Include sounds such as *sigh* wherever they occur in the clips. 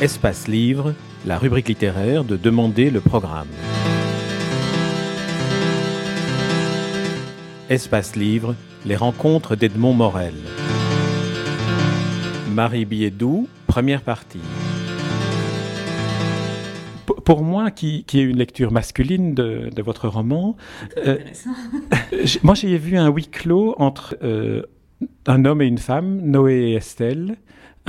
Espace Livre, la rubrique littéraire de Demander le programme. Espace Livre, les rencontres d'Edmond Morel. Marie Biédou, première partie. P- Pour moi, qui, qui ai une lecture masculine de, de votre roman, euh, *laughs* moi j'ai vu un huis clos entre euh, un homme et une femme, Noé et Estelle,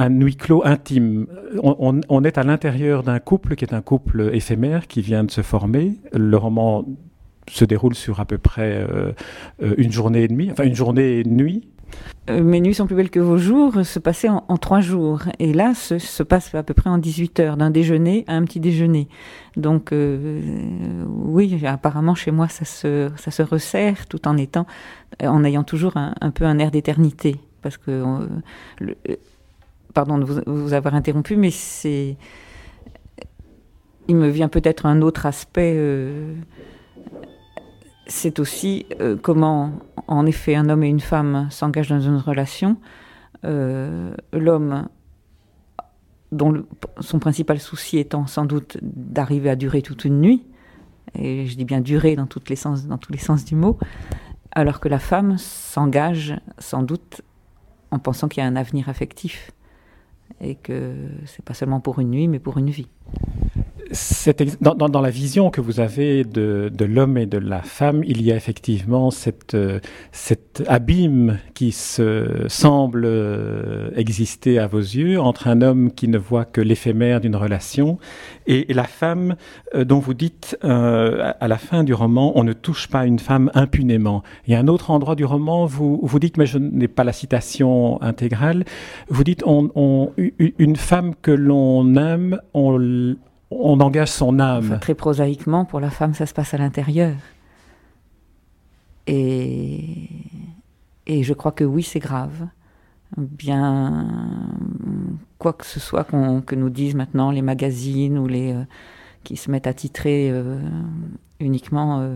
un huis clos intime. On, on- est à l'intérieur d'un couple qui est un couple éphémère qui vient de se former. Le roman se déroule sur à peu près euh, euh, une journée et demie, enfin une journée et une nuit. Euh, Mes nuits sont plus belles que vos jours se passaient en, trois jours. Et là, se passe à peu près en 18 heures, d'un déjeuner à un petit déjeuner. Donc, euh, oui, apparemment, chez moi, ça se, resserre tout en étant, en ayant toujours un, peu un air d'éternité. Parce que, euh, euh, pardon de vous, avoir interrompu, mais c'est, il me vient peut-être un autre aspect. euh, c'est aussi euh, comment, en effet, un homme et une femme s'engagent dans une relation. Euh, L'homme, dont son principal souci étant sans doute d'arriver à durer toute une nuit, et je dis bien durer dans, les sens, dans tous les sens du mot, alors que la femme s'engage sans doute en pensant qu'il y a un avenir affectif et que c'est pas seulement pour une nuit, mais pour une vie. Cet dans, la vision que vous avez de, l'homme et de la femme, il y a effectivement cette, euh, cet abîme qui se semble euh, exister à vos yeux entre un homme qui ne voit que l'éphémère d'une relation et, la femme euh, dont vous dites à la fin du roman, on ne touche pas une femme impunément. Il y a un autre endroit du roman, vous, vous dites, mais je n'ai pas la citation intégrale, vous dites, une femme que l'on aime, on engage son âme. Enfin, très prosaïquement, pour la femme, ça se passe à l'intérieur. Et, et je crois que oui, c'est grave. Bien, quoi que ce soit que nous disent maintenant les magazines ou les euh, qui se mettent à titrer euh, uniquement euh,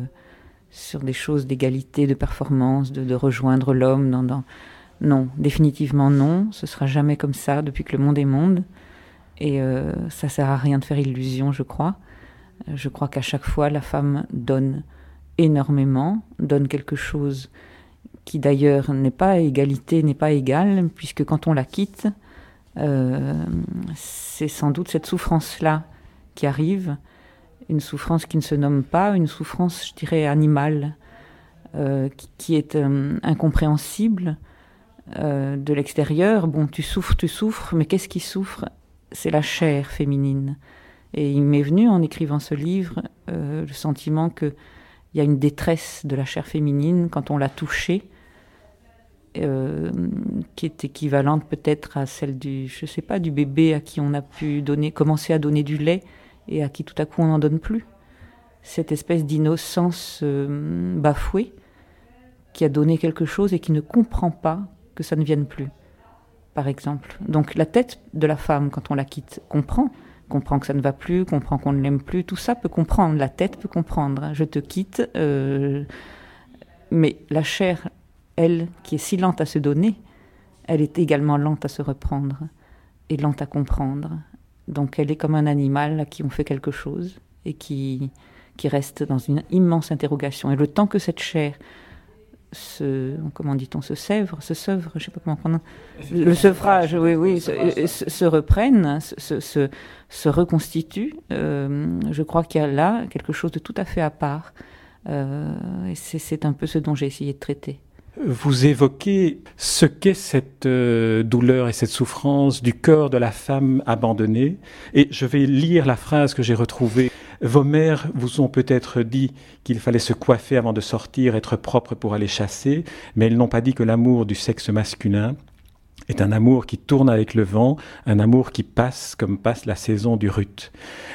sur des choses d'égalité, de performance, de, de rejoindre l'homme dans, dans- Non, définitivement non. Ce sera jamais comme ça depuis que le monde est monde. Et euh, ça sert à rien de faire illusion, je crois. Je crois qu'à chaque fois, la femme donne énormément, donne quelque chose qui d'ailleurs n'est pas égalité, n'est pas égal, puisque quand on la quitte, euh, c'est sans doute cette souffrance-là qui arrive, une souffrance qui ne se nomme pas, une souffrance, je dirais, animale, euh, qui, est euh, incompréhensible de l'extérieur. Bon, tu souffres, tu souffres, mais qu'est-ce qui souffre? C'est la chair féminine. Et il m'est venu en écrivant ce livre euh, le sentiment que il y a une détresse de la chair féminine quand on l'a touchée, euh, qui est équivalente peut-être à celle du, je sais pas, du bébé à qui on a pu donner, commencer à donner du lait et à qui tout à coup on n'en donne plus. Cette espèce d'innocence euh, bafouée qui a donné quelque chose et qui ne comprend pas que ça ne vienne plus, par exemple. Donc la tête de la femme, quand on la quitte, comprend, comprend que ça ne va plus, comprend qu'on ne l'aime plus, tout ça peut comprendre, la tête peut comprendre. Je te quitte, euh, mais la chair, elle, qui est si lente à se donner, elle est également lente à se reprendre et lente à comprendre. Donc elle est comme un animal à qui on fait quelque chose et qui, qui reste dans une immense interrogation. Et le temps que cette chair se, comment dit-on, se sèvre, se je sais pas comment prendre, le sevrage, oui, oui, se, se- se reprenne, se, se, se- se reconstitue, euh, je crois qu'il y a là quelque chose de tout à fait à part. Euh, et c'est, c'est un peu ce dont j'ai essayé de traiter. Vous évoquez ce qu'est cette euh, douleur et cette souffrance du corps de la femme abandonnée. Et je vais lire la phrase que j'ai retrouvée. Vos mères vous ont peut-être dit qu'il fallait se coiffer avant de sortir, être propre pour aller chasser, mais elles n'ont pas dit que l'amour du sexe masculin est un amour qui tourne avec le vent, un amour qui passe comme passe la saison du rut.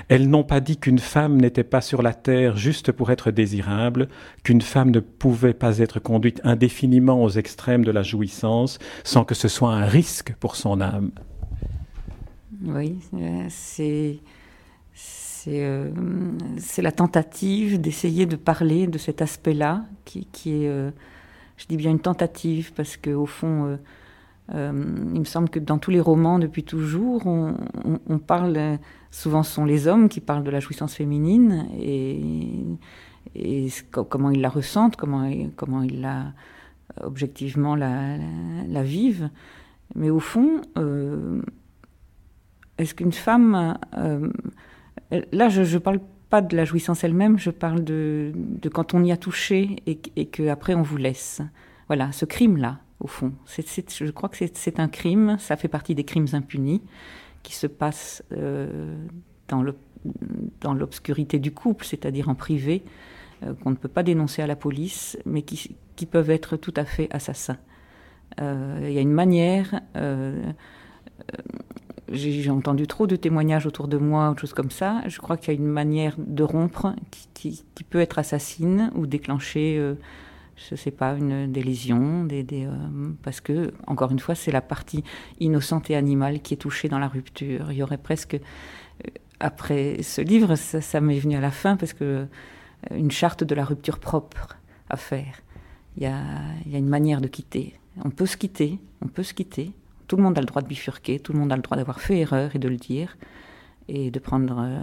Elles n'ont pas dit qu'une femme n'était pas sur la terre juste pour être désirable, qu'une femme ne pouvait pas être conduite indéfiniment aux extrêmes de la jouissance sans que ce soit un risque pour son âme. Oui, c'est c'est euh, la tentative d'essayer de parler de cet aspect-là qui, qui est, euh, je dis bien une tentative parce que au fond, euh, il me semble que dans tous les romans depuis toujours, on, parle, souvent ce sont les hommes qui parlent de la jouissance féminine et, et comment ils la ressentent, comment, comment ils la, objectivement la, vivent. Mais au fond, est-ce qu'une femme... là, je ne parle pas de la jouissance elle-même, je parle de, quand on y a touché et, et qu'après on vous laisse. Voilà, ce crime-là, au fond. je crois que c'est un crime, ça fait partie des crimes impunis qui se passent euh, dans l'obscurité du couple, c'est-à-dire en privé, euh, qu'on ne peut pas dénoncer à la police, mais qui, peuvent être tout à fait assassins. Euh, il y a une manière j'ai entendu trop de témoignages autour de moi, autre chose comme ça. Je crois qu'il y a une manière de rompre qui, peut être assassine ou déclencher, euh, je ne sais pas, une, des lésions, euh, parce que, encore une fois, c'est la partie innocente et animale qui est touchée dans la rupture. Il y aurait presque, euh, après ce livre, ça, m'est venu à la fin, parce que une charte de la rupture propre à faire. Il y a une manière de quitter. On peut se quitter, on peut se quitter, tout le monde a le droit de bifurquer, tout le monde a le droit d'avoir fait erreur et de le dire et de prendre euh,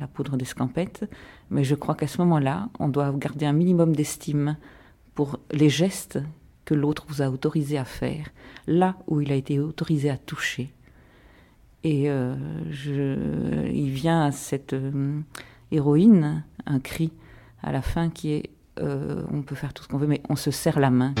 la poudre d'escampette. Mais je crois qu'à ce moment-là, on doit garder un minimum d'estime pour les gestes que l'autre vous a autorisé à faire, là où il a été autorisé à toucher. Et euh, il vient à cette euh, héroïne un cri à la fin qui est on peut faire tout ce qu'on veut, mais on se serre la main.